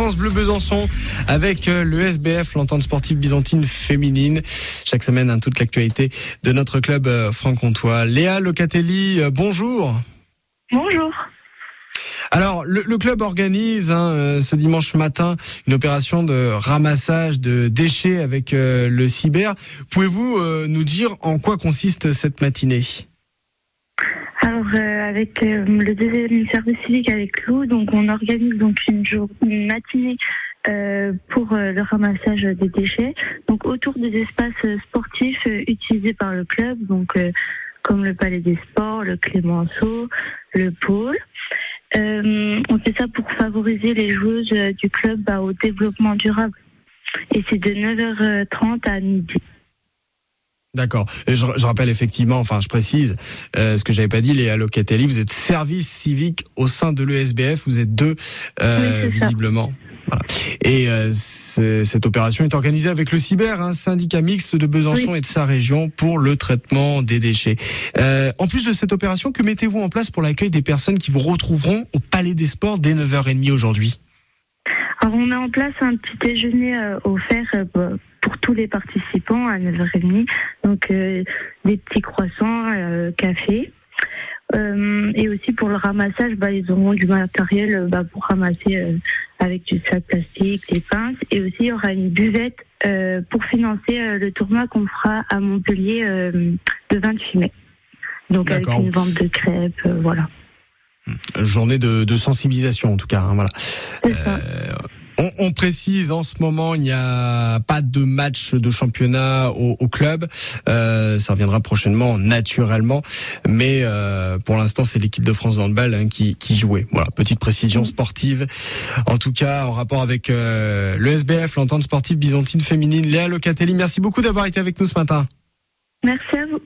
France Bleu Besançon avec euh, le SBF, l'entente sportive byzantine féminine. Chaque semaine, hein, toute l'actualité de notre club euh, franc-comtois. Léa Locatelli, euh, bonjour. Bonjour. Alors, le, le club organise hein, ce dimanche matin une opération de ramassage de déchets avec euh, le cyber. Pouvez-vous euh, nous dire en quoi consiste cette matinée? Euh, avec euh, le deuxième service civique avec Lou, donc on organise donc une, jour, une matinée euh, pour euh, le ramassage des déchets, donc autour des espaces euh, sportifs euh, utilisés par le club, donc comme le Palais des Sports, le Clémenceau, le Pôle. On fait ça pour favoriser les joueuses du club bah, au développement durable. Et c'est de 9h30 à midi. D'accord. Et Je, je rappelle effectivement, enfin je précise euh, ce que j'avais pas dit, Léa Locatelli, vous êtes service civique au sein de l'ESBF, vous êtes deux euh, Oui, visiblement. Voilà. Et euh, ce- cette opération est organisée avec le Cyber, un syndicat mixte de Besançon Oui. et de sa région pour le traitement des déchets. Euh, en plus de cette opération, que mettez-vous en place pour l'accueil des personnes qui vous retrouveront au Palais des Sports dès 9h30 aujourd'hui? Alors on met en place un petit déjeuner euh, offert euh, pour tous les participants à 9h30. Donc euh, des petits croissants, euh, café. Euh, et aussi pour le ramassage, bah, ils auront du matériel bah, pour ramasser euh, avec du sac plastique, des pinces. Et aussi il y aura une buvette euh, pour financer le tournoi qu'on fera à Montpellier le 28 mai. Donc avec une vente de crêpes, voilà. Journée de, de sensibilisation en tout cas. hein, voilà. On, précise en ce moment, il n'y a pas de match de championnat au, club. Euh, ça reviendra prochainement, naturellement. Mais euh, pour l'instant, c'est l'équipe de France bal hein, qui, qui jouait. Voilà, petite précision sportive. En tout cas, en rapport avec euh, le SBF, l'entente sportive byzantine féminine. Léa Locatelli, merci beaucoup d'avoir été avec nous ce matin. Merci à vous.